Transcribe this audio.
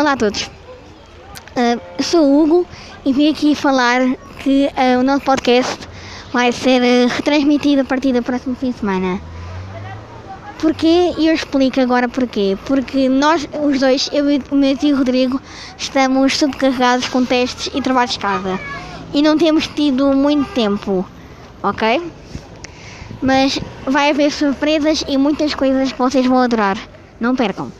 Olá a todos. Uh, sou o Hugo e vim aqui falar que uh, o nosso podcast vai ser uh, retransmitido a partir do próximo fim de semana. Porquê? E eu explico agora porquê. Porque nós, os dois, eu e o meu tio Rodrigo, estamos subcarregados com testes e trabalhos de casa. E não temos tido muito tempo, ok? Mas vai haver surpresas e muitas coisas que vocês vão adorar. Não percam!